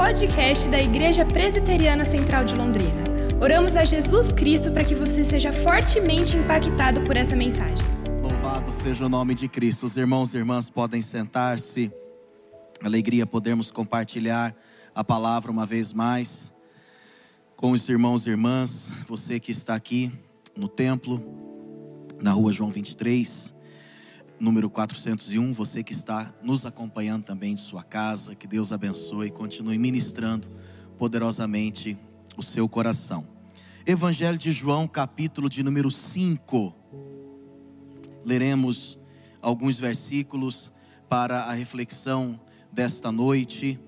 podcast da Igreja Presbiteriana Central de Londrina. Oramos a Jesus Cristo para que você seja fortemente impactado por essa mensagem. Louvado seja o nome de Cristo. Os irmãos e irmãs podem sentar-se. Alegria podermos compartilhar a palavra uma vez mais com os irmãos e irmãs. Você que está aqui no templo, na rua João 23 número 401. Você que está nos acompanhando também de sua casa, que Deus abençoe e continue ministrando poderosamente o seu coração. Evangelho de João, capítulo de número 5. Leremos alguns versículos para a reflexão desta noite.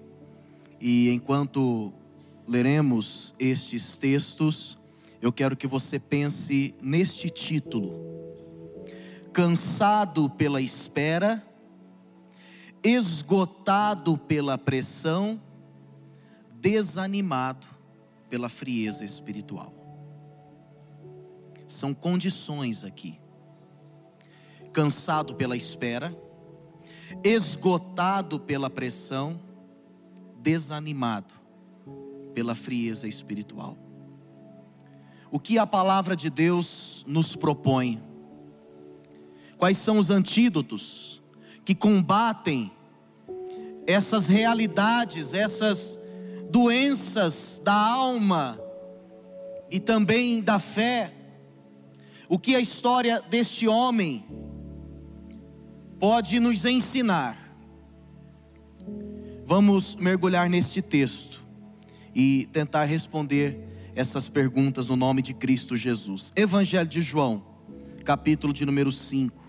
E enquanto leremos estes textos, eu quero que você pense neste título cansado pela espera, esgotado pela pressão, desanimado pela frieza espiritual. São condições aqui. Cansado pela espera, esgotado pela pressão, desanimado pela frieza espiritual. O que a palavra de Deus nos propõe? Quais são os antídotos que combatem essas realidades, essas doenças da alma e também da fé? O que a história deste homem pode nos ensinar? Vamos mergulhar neste texto e tentar responder essas perguntas no nome de Cristo Jesus. Evangelho de João, capítulo de número 5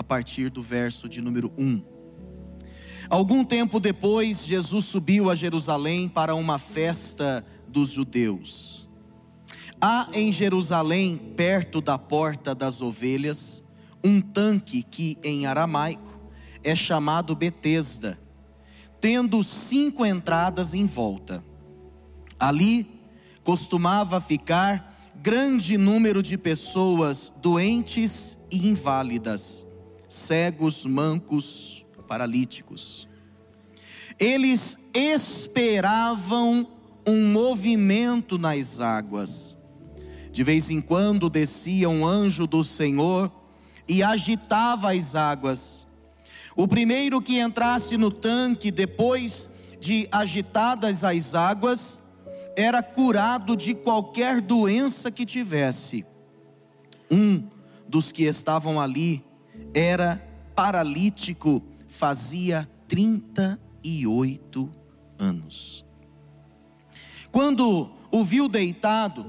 a partir do verso de número 1. Algum tempo depois, Jesus subiu a Jerusalém para uma festa dos judeus. Há em Jerusalém, perto da porta das ovelhas, um tanque que em aramaico é chamado Betesda, tendo cinco entradas em volta. Ali costumava ficar grande número de pessoas doentes e inválidas cegos, mancos, paralíticos. Eles esperavam um movimento nas águas. De vez em quando descia um anjo do Senhor e agitava as águas. O primeiro que entrasse no tanque depois de agitadas as águas era curado de qualquer doença que tivesse. Um dos que estavam ali era paralítico fazia 38 anos. Quando o viu deitado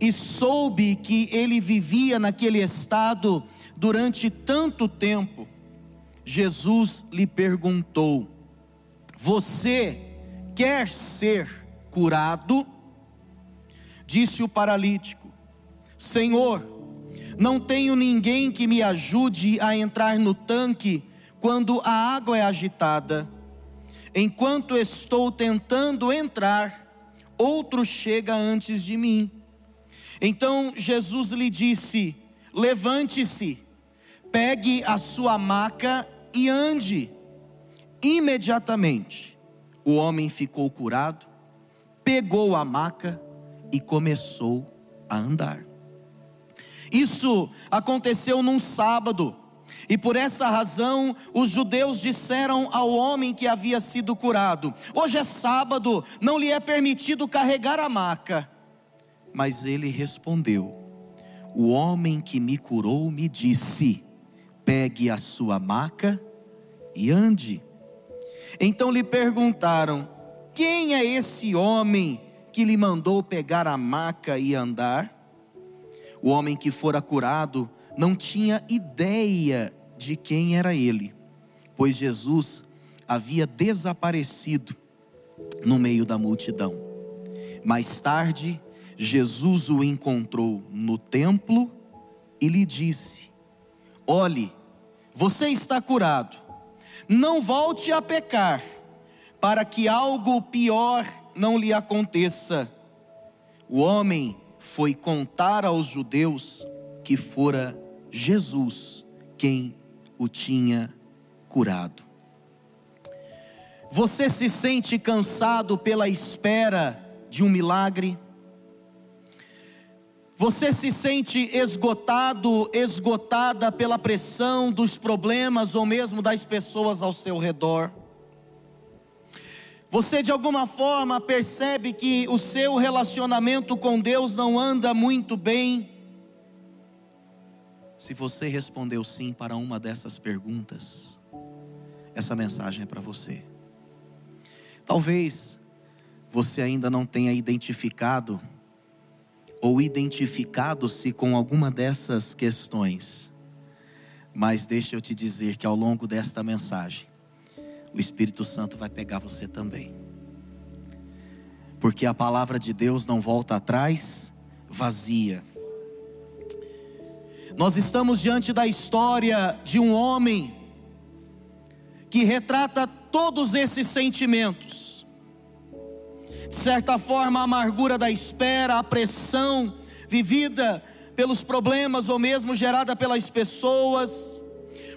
e soube que ele vivia naquele estado durante tanto tempo, Jesus lhe perguntou: Você quer ser curado? Disse o paralítico: Senhor, não tenho ninguém que me ajude a entrar no tanque quando a água é agitada. Enquanto estou tentando entrar, outro chega antes de mim. Então Jesus lhe disse: Levante-se, pegue a sua maca e ande. Imediatamente, o homem ficou curado, pegou a maca e começou a andar. Isso aconteceu num sábado. E por essa razão, os judeus disseram ao homem que havia sido curado: Hoje é sábado, não lhe é permitido carregar a maca. Mas ele respondeu: O homem que me curou me disse: Pegue a sua maca e ande. Então lhe perguntaram: Quem é esse homem que lhe mandou pegar a maca e andar? O homem que fora curado não tinha ideia de quem era ele, pois Jesus havia desaparecido no meio da multidão. Mais tarde, Jesus o encontrou no templo e lhe disse: Olhe, você está curado, não volte a pecar, para que algo pior não lhe aconteça. O homem foi contar aos judeus que fora Jesus quem o tinha curado. Você se sente cansado pela espera de um milagre? Você se sente esgotado, esgotada pela pressão dos problemas ou mesmo das pessoas ao seu redor? Você de alguma forma percebe que o seu relacionamento com Deus não anda muito bem? Se você respondeu sim para uma dessas perguntas, essa mensagem é para você. Talvez você ainda não tenha identificado ou identificado-se com alguma dessas questões, mas deixa eu te dizer que ao longo desta mensagem, o Espírito Santo vai pegar você também. Porque a palavra de Deus não volta atrás vazia. Nós estamos diante da história de um homem que retrata todos esses sentimentos. De certa forma, a amargura da espera, a pressão vivida pelos problemas ou mesmo gerada pelas pessoas,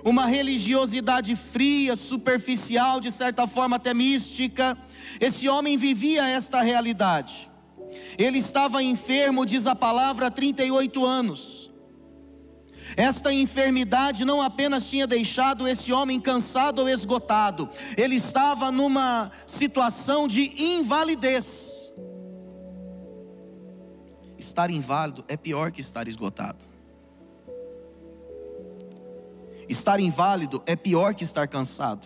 uma religiosidade fria, superficial, de certa forma até mística. Esse homem vivia esta realidade. Ele estava enfermo, diz a palavra, há 38 anos. Esta enfermidade não apenas tinha deixado esse homem cansado ou esgotado, ele estava numa situação de invalidez. Estar inválido é pior que estar esgotado. Estar inválido é pior que estar cansado.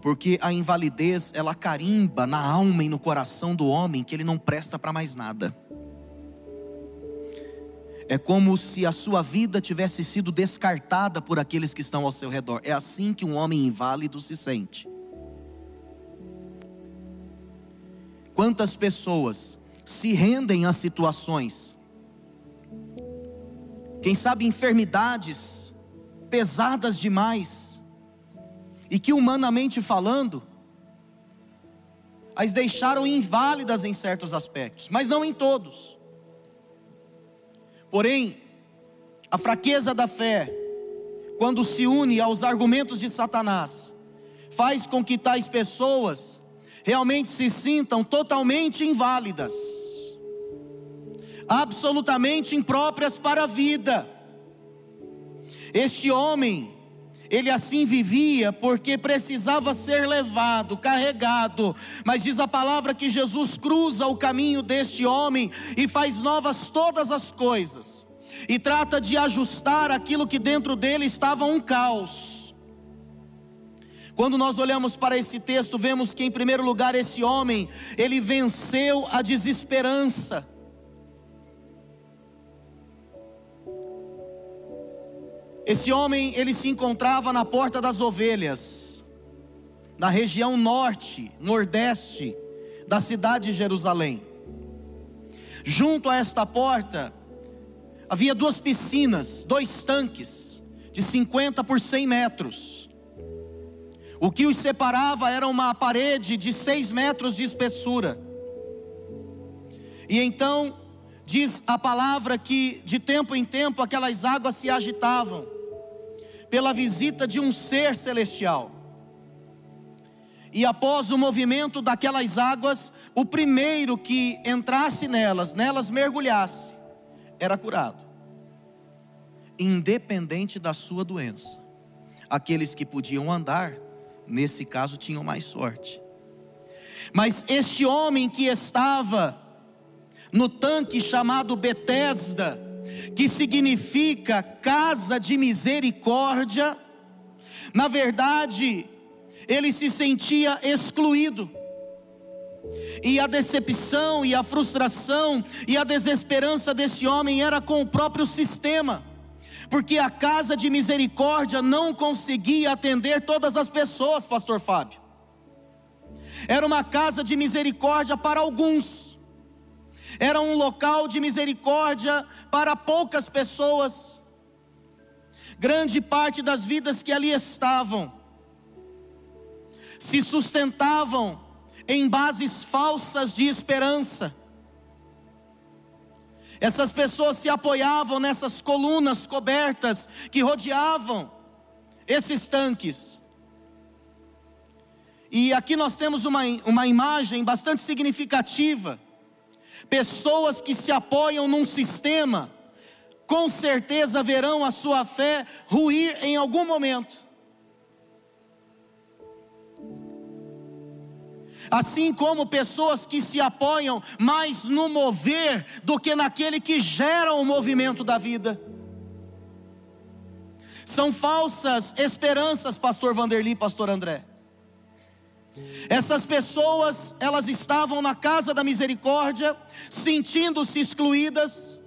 Porque a invalidez, ela carimba na alma e no coração do homem que ele não presta para mais nada. É como se a sua vida tivesse sido descartada por aqueles que estão ao seu redor. É assim que um homem inválido se sente. Quantas pessoas se rendem a situações quem sabe enfermidades pesadas demais, e que humanamente falando, as deixaram inválidas em certos aspectos, mas não em todos. Porém, a fraqueza da fé, quando se une aos argumentos de Satanás, faz com que tais pessoas realmente se sintam totalmente inválidas absolutamente impróprias para a vida. Este homem, ele assim vivia porque precisava ser levado, carregado, mas diz a palavra que Jesus cruza o caminho deste homem e faz novas todas as coisas, e trata de ajustar aquilo que dentro dele estava um caos. Quando nós olhamos para esse texto, vemos que em primeiro lugar esse homem, ele venceu a desesperança. Esse homem, ele se encontrava na porta das ovelhas, na região norte, nordeste da cidade de Jerusalém. Junto a esta porta, havia duas piscinas, dois tanques, de 50 por 100 metros. O que os separava era uma parede de 6 metros de espessura. E então, diz a palavra que de tempo em tempo aquelas águas se agitavam pela visita de um ser celestial. E após o movimento daquelas águas, o primeiro que entrasse nelas, nelas mergulhasse, era curado, independente da sua doença. Aqueles que podiam andar, nesse caso, tinham mais sorte. Mas este homem que estava no tanque chamado Betesda, que significa casa de misericórdia, na verdade, ele se sentia excluído. E a decepção e a frustração e a desesperança desse homem era com o próprio sistema, porque a casa de misericórdia não conseguia atender todas as pessoas, Pastor Fábio. Era uma casa de misericórdia para alguns era um local de misericórdia para poucas pessoas. Grande parte das vidas que ali estavam se sustentavam em bases falsas de esperança. Essas pessoas se apoiavam nessas colunas cobertas que rodeavam esses tanques. E aqui nós temos uma, uma imagem bastante significativa. Pessoas que se apoiam num sistema, com certeza verão a sua fé ruir em algum momento. Assim como pessoas que se apoiam mais no mover do que naquele que gera o movimento da vida. São falsas esperanças, pastor Vanderli, pastor André. Essas pessoas, elas estavam na casa da misericórdia, sentindo-se excluídas.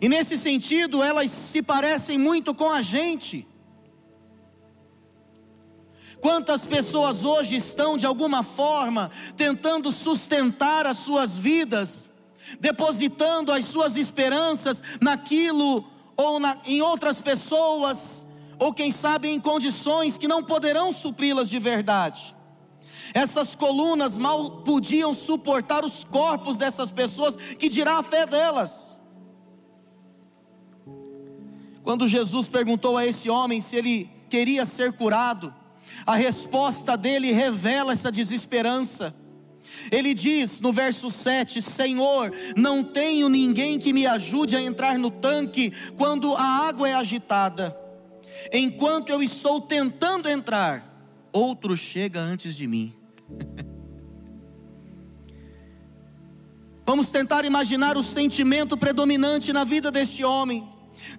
E nesse sentido, elas se parecem muito com a gente. Quantas pessoas hoje estão de alguma forma tentando sustentar as suas vidas, depositando as suas esperanças naquilo ou na, em outras pessoas, ou quem sabe em condições que não poderão supri-las de verdade. Essas colunas mal podiam suportar os corpos dessas pessoas, que dirá a fé delas. Quando Jesus perguntou a esse homem se ele queria ser curado, a resposta dele revela essa desesperança. Ele diz no verso 7: Senhor, não tenho ninguém que me ajude a entrar no tanque quando a água é agitada. Enquanto eu estou tentando entrar, outro chega antes de mim. Vamos tentar imaginar o sentimento predominante na vida deste homem.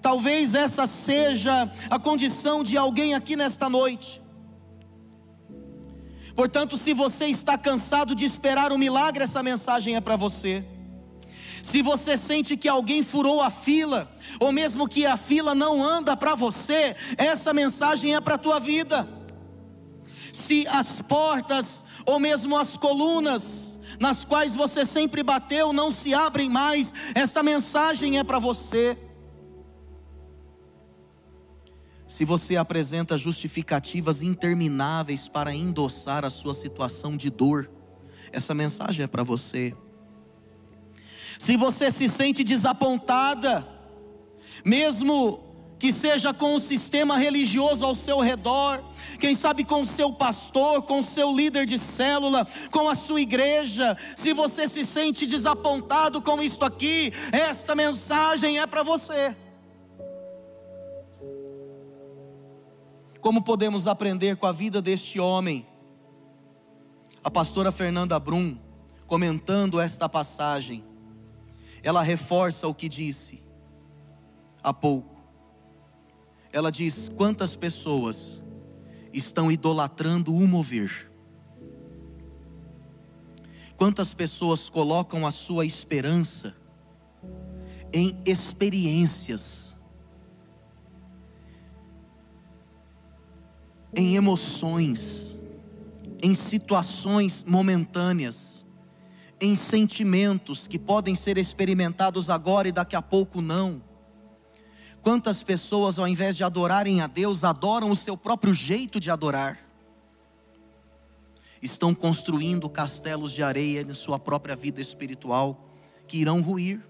Talvez essa seja a condição de alguém aqui nesta noite. Portanto, se você está cansado de esperar o um milagre, essa mensagem é para você. Se você sente que alguém furou a fila, ou mesmo que a fila não anda para você, essa mensagem é para a tua vida. Se as portas, ou mesmo as colunas, nas quais você sempre bateu, não se abrem mais, esta mensagem é para você. Se você apresenta justificativas intermináveis para endossar a sua situação de dor, essa mensagem é para você. Se você se sente desapontada, mesmo que seja com o sistema religioso ao seu redor, quem sabe com o seu pastor, com o seu líder de célula, com a sua igreja, se você se sente desapontado com isto aqui, esta mensagem é para você. Como podemos aprender com a vida deste homem? A pastora Fernanda Brum, comentando esta passagem, ela reforça o que disse há pouco. Ela diz: quantas pessoas estão idolatrando o mover? Quantas pessoas colocam a sua esperança em experiências? em emoções, em situações momentâneas, em sentimentos que podem ser experimentados agora e daqui a pouco não. Quantas pessoas, ao invés de adorarem a Deus, adoram o seu próprio jeito de adorar? Estão construindo castelos de areia em sua própria vida espiritual que irão ruir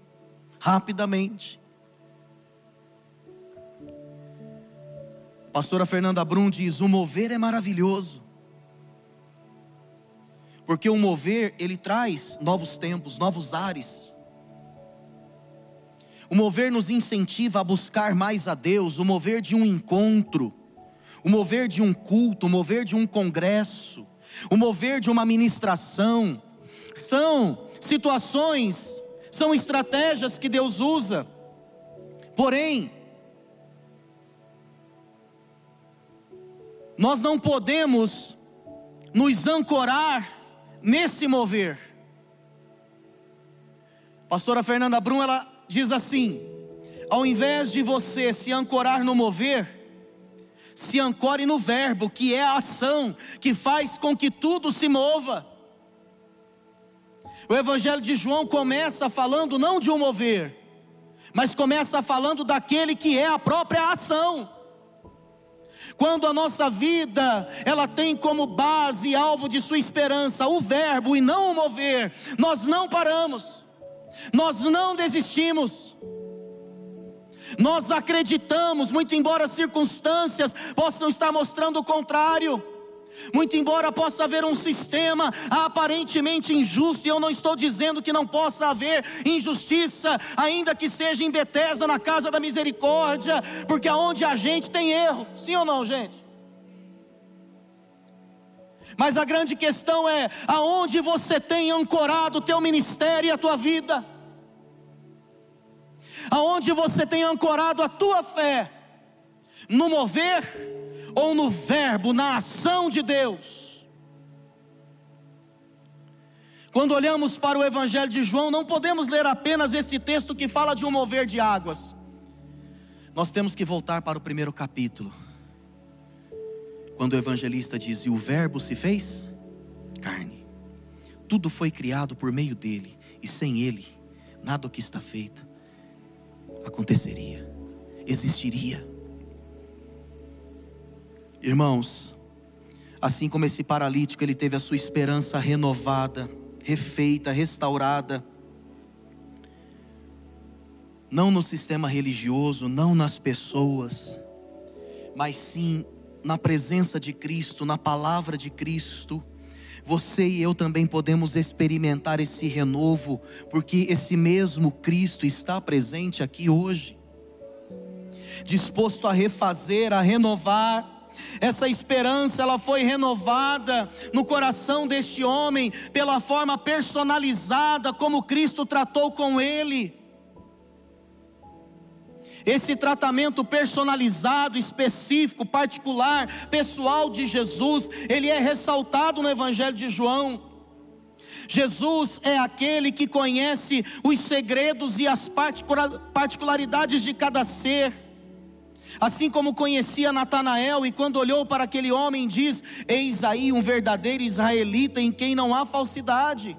rapidamente. Pastora Fernanda Brum diz: o mover é maravilhoso. Porque o mover, ele traz novos tempos, novos ares. O mover nos incentiva a buscar mais a Deus, o mover de um encontro, o mover de um culto, o mover de um congresso, o mover de uma ministração. São situações, são estratégias que Deus usa. Porém, Nós não podemos nos ancorar nesse mover. Pastora Fernanda Brum, ela diz assim: ao invés de você se ancorar no mover, se ancore no verbo, que é a ação que faz com que tudo se mova. O Evangelho de João começa falando não de um mover, mas começa falando daquele que é a própria ação. Quando a nossa vida, ela tem como base e alvo de sua esperança o verbo e não o mover, nós não paramos. Nós não desistimos. Nós acreditamos, muito embora as circunstâncias possam estar mostrando o contrário. Muito embora possa haver um sistema aparentemente injusto, e eu não estou dizendo que não possa haver injustiça, ainda que seja em Betesda, na casa da misericórdia, porque aonde a gente tem erro, sim ou não, gente? Mas a grande questão é aonde você tem ancorado o teu ministério e a tua vida. Aonde você tem ancorado a tua fé? No mover ou no verbo, na ação de Deus. Quando olhamos para o Evangelho de João, não podemos ler apenas esse texto que fala de um mover de águas. Nós temos que voltar para o primeiro capítulo, quando o evangelista diz: E o Verbo se fez carne, tudo foi criado por meio dele, e sem ele, nada o que está feito aconteceria, existiria. Irmãos, assim como esse paralítico, ele teve a sua esperança renovada, refeita, restaurada. Não no sistema religioso, não nas pessoas, mas sim na presença de Cristo, na palavra de Cristo. Você e eu também podemos experimentar esse renovo, porque esse mesmo Cristo está presente aqui hoje, disposto a refazer, a renovar, essa esperança ela foi renovada no coração deste homem pela forma personalizada como Cristo tratou com ele. Esse tratamento personalizado, específico, particular, pessoal de Jesus, ele é ressaltado no Evangelho de João. Jesus é aquele que conhece os segredos e as particularidades de cada ser. Assim como conhecia Natanael e quando olhou para aquele homem diz: Eis aí um verdadeiro israelita em quem não há falsidade.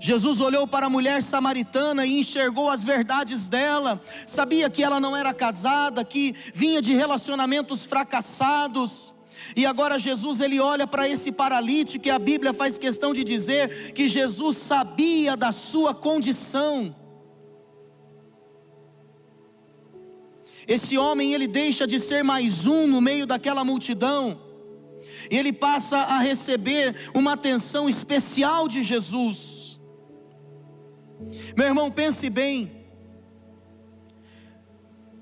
Jesus olhou para a mulher samaritana e enxergou as verdades dela, sabia que ela não era casada, que vinha de relacionamentos fracassados. E agora Jesus ele olha para esse paralítico e a Bíblia faz questão de dizer que Jesus sabia da sua condição. Esse homem ele deixa de ser mais um no meio daquela multidão. E ele passa a receber uma atenção especial de Jesus. Meu irmão, pense bem.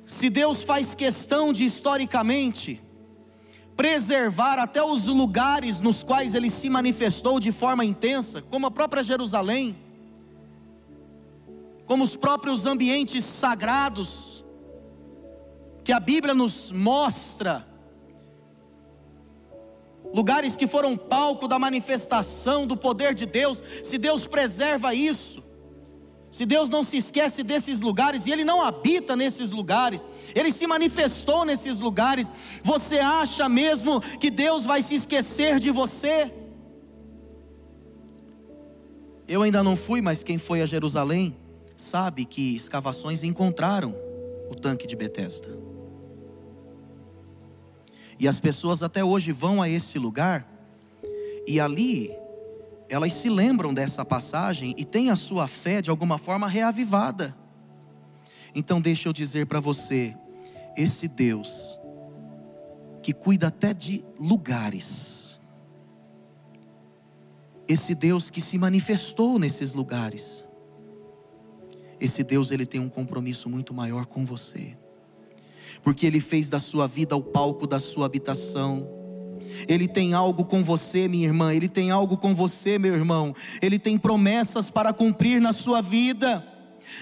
Se Deus faz questão de historicamente preservar até os lugares nos quais ele se manifestou de forma intensa, como a própria Jerusalém, como os próprios ambientes sagrados, que a Bíblia nos mostra, lugares que foram palco da manifestação do poder de Deus, se Deus preserva isso, se Deus não se esquece desses lugares, e Ele não habita nesses lugares, Ele se manifestou nesses lugares, você acha mesmo que Deus vai se esquecer de você? Eu ainda não fui, mas quem foi a Jerusalém sabe que escavações encontraram o tanque de Betesda. E as pessoas até hoje vão a esse lugar e ali elas se lembram dessa passagem e têm a sua fé de alguma forma reavivada. Então deixa eu dizer para você, esse Deus que cuida até de lugares. Esse Deus que se manifestou nesses lugares. Esse Deus ele tem um compromisso muito maior com você porque Ele fez da sua vida o palco da sua habitação. Ele tem algo com você, minha irmã. Ele tem algo com você, meu irmão. Ele tem promessas para cumprir na sua vida.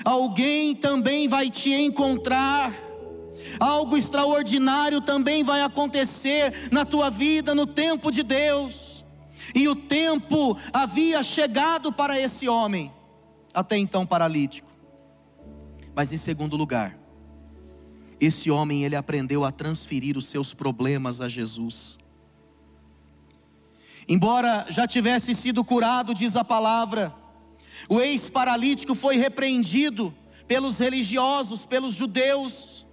Alguém também vai te encontrar. Algo extraordinário também vai acontecer na tua vida no tempo de Deus. E o tempo havia chegado para esse homem, até então paralítico. Mas em segundo lugar, esse homem ele aprendeu a transferir os seus problemas a Jesus. Embora já tivesse sido curado, diz a palavra, o ex-paralítico foi repreendido pelos religiosos, pelos judeus,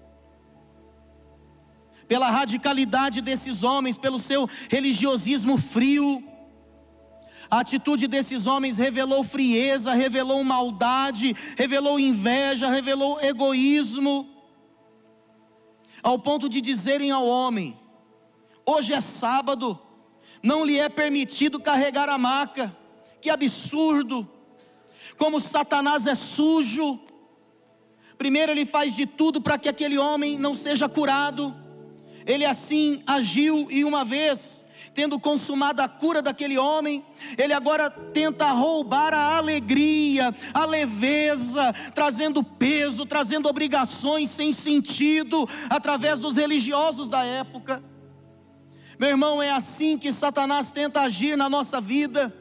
pela radicalidade desses homens, pelo seu religiosismo frio. A atitude desses homens revelou frieza, revelou maldade, revelou inveja, revelou egoísmo ao ponto de dizerem ao homem: hoje é sábado, não lhe é permitido carregar a maca. Que absurdo! Como Satanás é sujo. Primeiro, ele faz de tudo para que aquele homem não seja curado. Ele assim agiu e uma vez, tendo consumado a cura daquele homem, ele agora tenta roubar a alegria, a leveza, trazendo peso, trazendo obrigações sem sentido, através dos religiosos da época. Meu irmão, é assim que Satanás tenta agir na nossa vida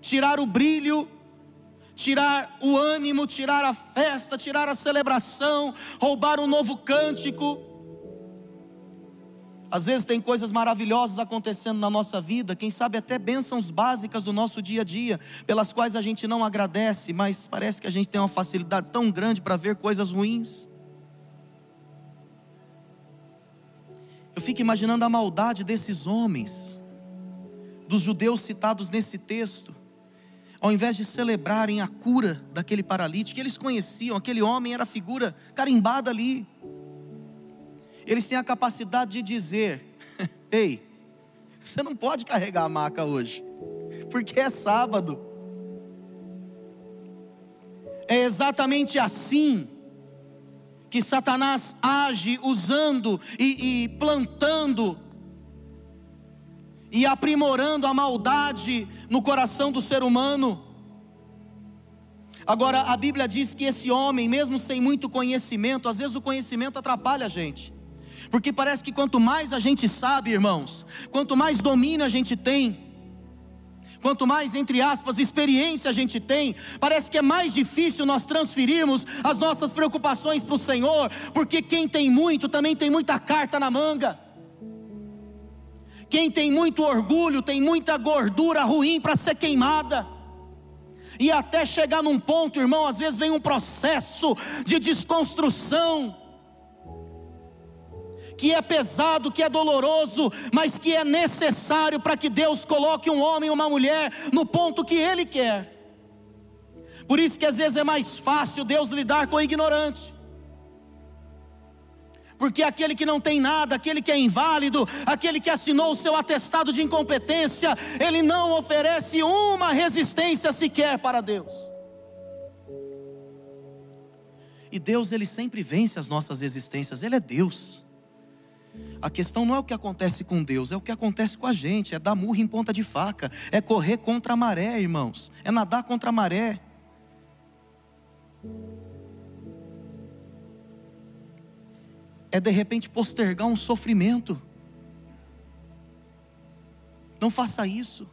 tirar o brilho, tirar o ânimo, tirar a festa, tirar a celebração, roubar um novo cântico. Às vezes tem coisas maravilhosas acontecendo na nossa vida, quem sabe até bênçãos básicas do nosso dia a dia, pelas quais a gente não agradece, mas parece que a gente tem uma facilidade tão grande para ver coisas ruins. Eu fico imaginando a maldade desses homens, dos judeus citados nesse texto, ao invés de celebrarem a cura daquele paralítico, eles conheciam, aquele homem era a figura carimbada ali. Eles têm a capacidade de dizer: Ei, você não pode carregar a maca hoje, porque é sábado. É exatamente assim que Satanás age usando e, e plantando e aprimorando a maldade no coração do ser humano. Agora, a Bíblia diz que esse homem, mesmo sem muito conhecimento, às vezes o conhecimento atrapalha a gente, porque parece que quanto mais a gente sabe, irmãos, quanto mais domínio a gente tem, quanto mais, entre aspas, experiência a gente tem, parece que é mais difícil nós transferirmos as nossas preocupações para o Senhor, porque quem tem muito também tem muita carta na manga. Quem tem muito orgulho tem muita gordura ruim para ser queimada. E até chegar num ponto, irmão, às vezes vem um processo de desconstrução, que é pesado, que é doloroso, mas que é necessário para que Deus coloque um homem e uma mulher no ponto que Ele quer. Por isso que às vezes é mais fácil Deus lidar com o ignorante porque aquele que não tem nada, aquele que é inválido, aquele que assinou o seu atestado de incompetência, ele não oferece uma resistência sequer para Deus. E Deus, ele sempre vence as nossas resistências, ele é Deus. A questão não é o que acontece com Deus, é o que acontece com a gente, é dar murro em ponta de faca, é correr contra a maré, irmãos, é nadar contra a maré. é de repente postergar um sofrimento. Não faça isso.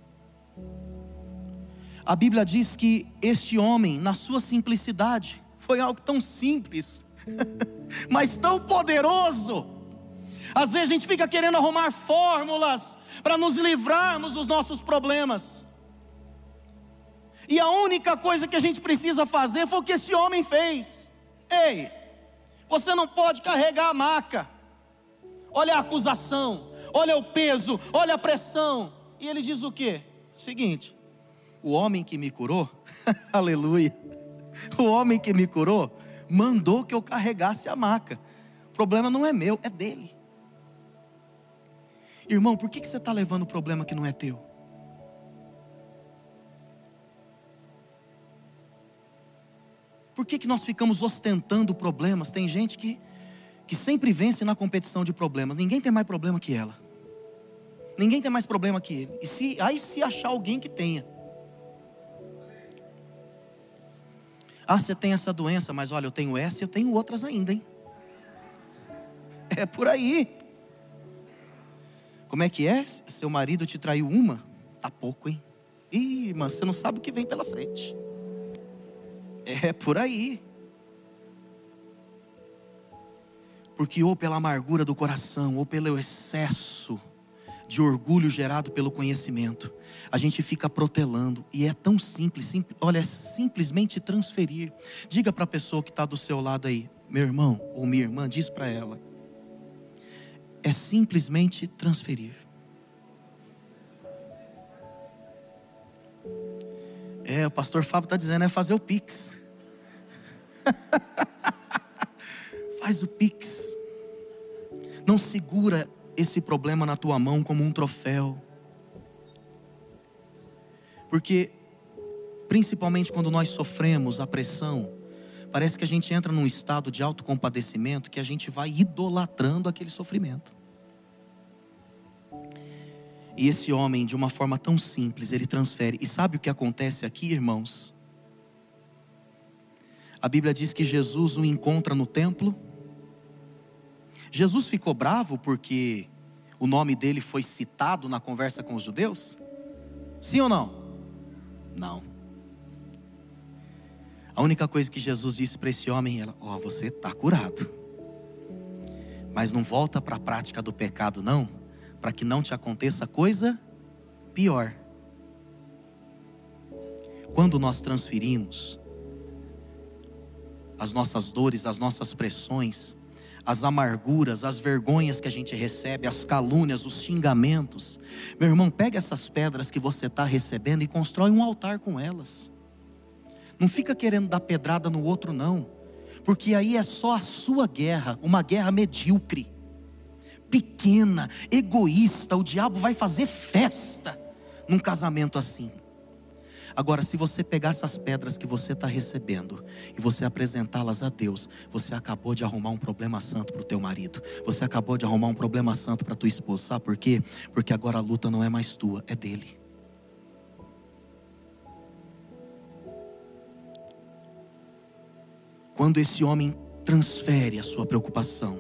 A Bíblia diz que este homem, na sua simplicidade, foi algo tão simples, mas tão poderoso. Às vezes a gente fica querendo arrumar fórmulas para nos livrarmos dos nossos problemas. E a única coisa que a gente precisa fazer foi o que esse homem fez. Ei, você não pode carregar a maca. Olha a acusação, olha o peso, olha a pressão. E ele diz o que? Seguinte: o homem que me curou, aleluia, o homem que me curou mandou que eu carregasse a maca. O problema não é meu, é dele. Irmão, por que, que você está levando o problema que não é teu? Por que, que nós ficamos ostentando problemas? Tem gente que, que sempre vence na competição de problemas. Ninguém tem mais problema que ela. Ninguém tem mais problema que ele. E se, aí se achar alguém que tenha. Ah, você tem essa doença, mas olha, eu tenho essa e eu tenho outras ainda, hein? É por aí. Como é que é? Seu marido te traiu uma? Tá pouco, hein? Ih, mas você não sabe o que vem pela frente. É por aí. Porque ou pela amargura do coração, ou pelo excesso de orgulho gerado pelo conhecimento, a gente fica protelando e é tão simples, simples olha, é simplesmente transferir. Diga para a pessoa que está do seu lado aí, meu irmão ou minha irmã, diz para ela, é simplesmente transferir. É, o pastor Fábio está dizendo, é fazer o Pix. Faz o Pix. Não segura esse problema na tua mão como um troféu. Porque, principalmente quando nós sofremos a pressão, parece que a gente entra num estado de autocompadecimento que a gente vai idolatrando aquele sofrimento. E esse homem, de uma forma tão simples, ele transfere. E sabe o que acontece aqui, irmãos? A Bíblia diz que Jesus o encontra no templo. Jesus ficou bravo porque o nome dele foi citado na conversa com os judeus? Sim ou não? Não. A única coisa que Jesus disse para esse homem é: Ó, oh, você está curado. Mas não volta para a prática do pecado, não, para que não te aconteça coisa pior. Quando nós transferimos as nossas dores, as nossas pressões, as amarguras, as vergonhas que a gente recebe, as calúnias, os xingamentos. Meu irmão, pega essas pedras que você está recebendo e constrói um altar com elas. Não fica querendo dar pedrada no outro, não, porque aí é só a sua guerra, uma guerra medíocre, pequena, egoísta. O diabo vai fazer festa num casamento assim. Agora, se você pegar essas pedras que você está recebendo e você apresentá-las a Deus, você acabou de arrumar um problema santo para o teu marido. Você acabou de arrumar um problema santo para tua esposa. Sabe por quê? Porque agora a luta não é mais tua, é dele. Quando esse homem transfere a sua preocupação,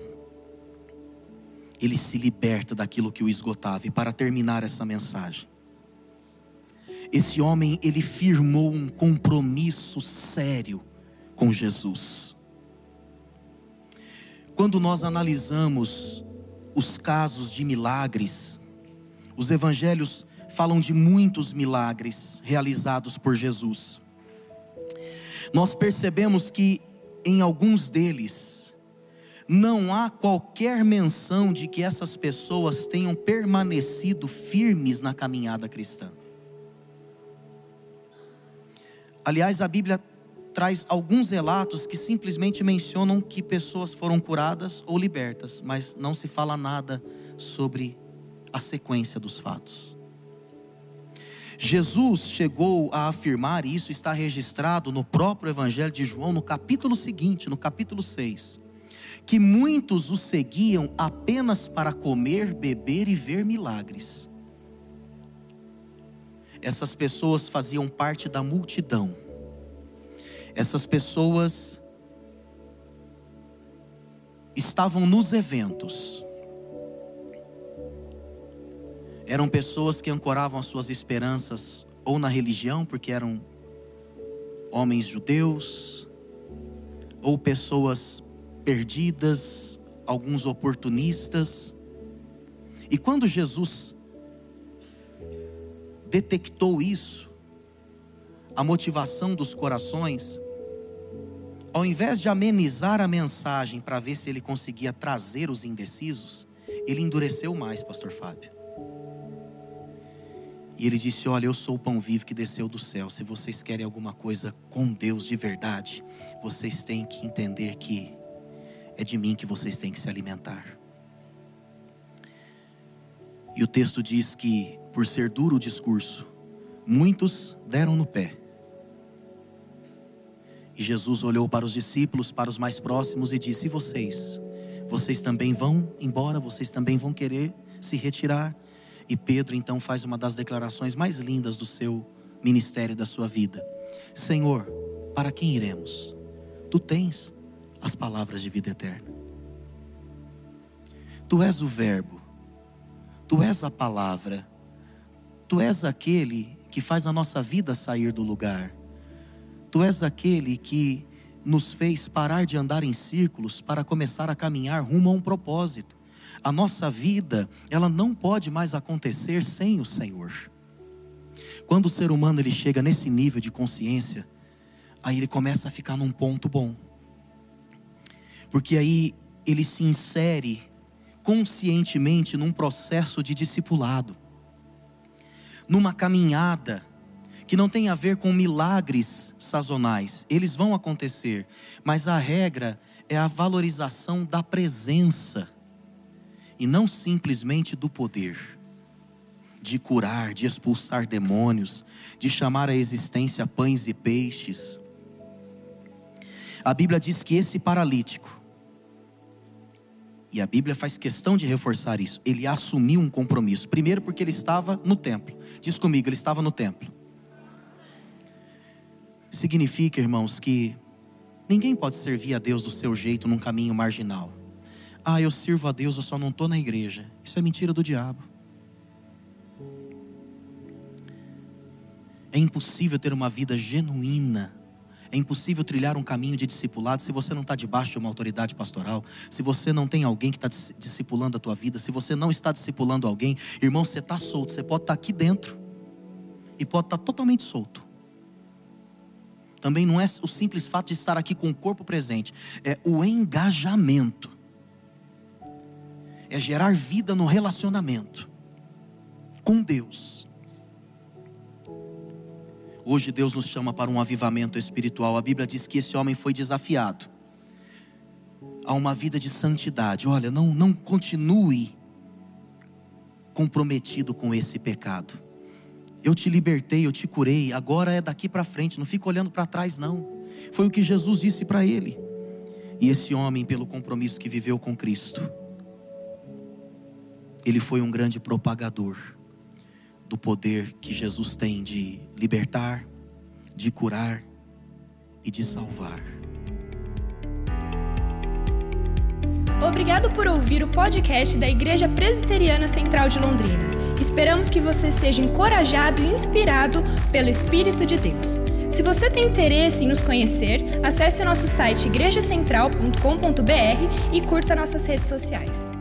ele se liberta daquilo que o esgotava. E para terminar essa mensagem, esse homem ele firmou um compromisso sério com Jesus. Quando nós analisamos os casos de milagres, os evangelhos falam de muitos milagres realizados por Jesus. Nós percebemos que em alguns deles não há qualquer menção de que essas pessoas tenham permanecido firmes na caminhada cristã. Aliás, a Bíblia traz alguns relatos que simplesmente mencionam que pessoas foram curadas ou libertas, mas não se fala nada sobre a sequência dos fatos. Jesus chegou a afirmar, e isso está registrado no próprio Evangelho de João, no capítulo seguinte, no capítulo 6, que muitos o seguiam apenas para comer, beber e ver milagres essas pessoas faziam parte da multidão. Essas pessoas estavam nos eventos. Eram pessoas que ancoravam as suas esperanças ou na religião, porque eram homens judeus, ou pessoas perdidas, alguns oportunistas. E quando Jesus detectou isso, a motivação dos corações, ao invés de amenizar a mensagem para ver se ele conseguia trazer os indecisos, ele endureceu mais, pastor Fábio. E ele disse: Olha, eu sou o pão vivo que desceu do céu. Se vocês querem alguma coisa com Deus de verdade, vocês têm que entender que é de mim que vocês têm que se alimentar. E o texto diz que por ser duro o discurso, muitos deram no pé. E Jesus olhou para os discípulos, para os mais próximos e disse: E vocês? Vocês também vão embora? Vocês também vão querer se retirar? E Pedro então faz uma das declarações mais lindas do seu ministério da sua vida: Senhor, para quem iremos? Tu tens as palavras de vida eterna. Tu és o Verbo, tu és a palavra Tu és aquele que faz a nossa vida sair do lugar. Tu és aquele que nos fez parar de andar em círculos para começar a caminhar rumo a um propósito. A nossa vida, ela não pode mais acontecer sem o Senhor. Quando o ser humano ele chega nesse nível de consciência, aí ele começa a ficar num ponto bom. Porque aí ele se insere conscientemente num processo de discipulado numa caminhada que não tem a ver com milagres sazonais, eles vão acontecer, mas a regra é a valorização da presença e não simplesmente do poder de curar, de expulsar demônios, de chamar à existência pães e peixes. A Bíblia diz que esse paralítico, e a Bíblia faz questão de reforçar isso, ele assumiu um compromisso. Primeiro, porque ele estava no templo. Diz comigo, ele estava no templo. Significa, irmãos, que ninguém pode servir a Deus do seu jeito num caminho marginal. Ah, eu sirvo a Deus, eu só não estou na igreja. Isso é mentira do diabo. É impossível ter uma vida genuína. É impossível trilhar um caminho de discipulado se você não está debaixo de uma autoridade pastoral, se você não tem alguém que está discipulando a tua vida, se você não está discipulando alguém, irmão, você está solto, você pode estar tá aqui dentro e pode estar tá totalmente solto. Também não é o simples fato de estar aqui com o corpo presente, é o engajamento, é gerar vida no relacionamento com Deus Hoje Deus nos chama para um avivamento espiritual. A Bíblia diz que esse homem foi desafiado a uma vida de santidade. Olha, não, não continue comprometido com esse pecado. Eu te libertei, eu te curei, agora é daqui para frente, não fica olhando para trás, não. Foi o que Jesus disse para ele. E esse homem, pelo compromisso que viveu com Cristo, ele foi um grande propagador do poder que Jesus tem de libertar, de curar e de salvar. Obrigado por ouvir o podcast da Igreja Presbiteriana Central de Londrina. Esperamos que você seja encorajado e inspirado pelo Espírito de Deus. Se você tem interesse em nos conhecer, acesse o nosso site igrejacentral.com.br e curta nossas redes sociais.